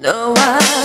No, I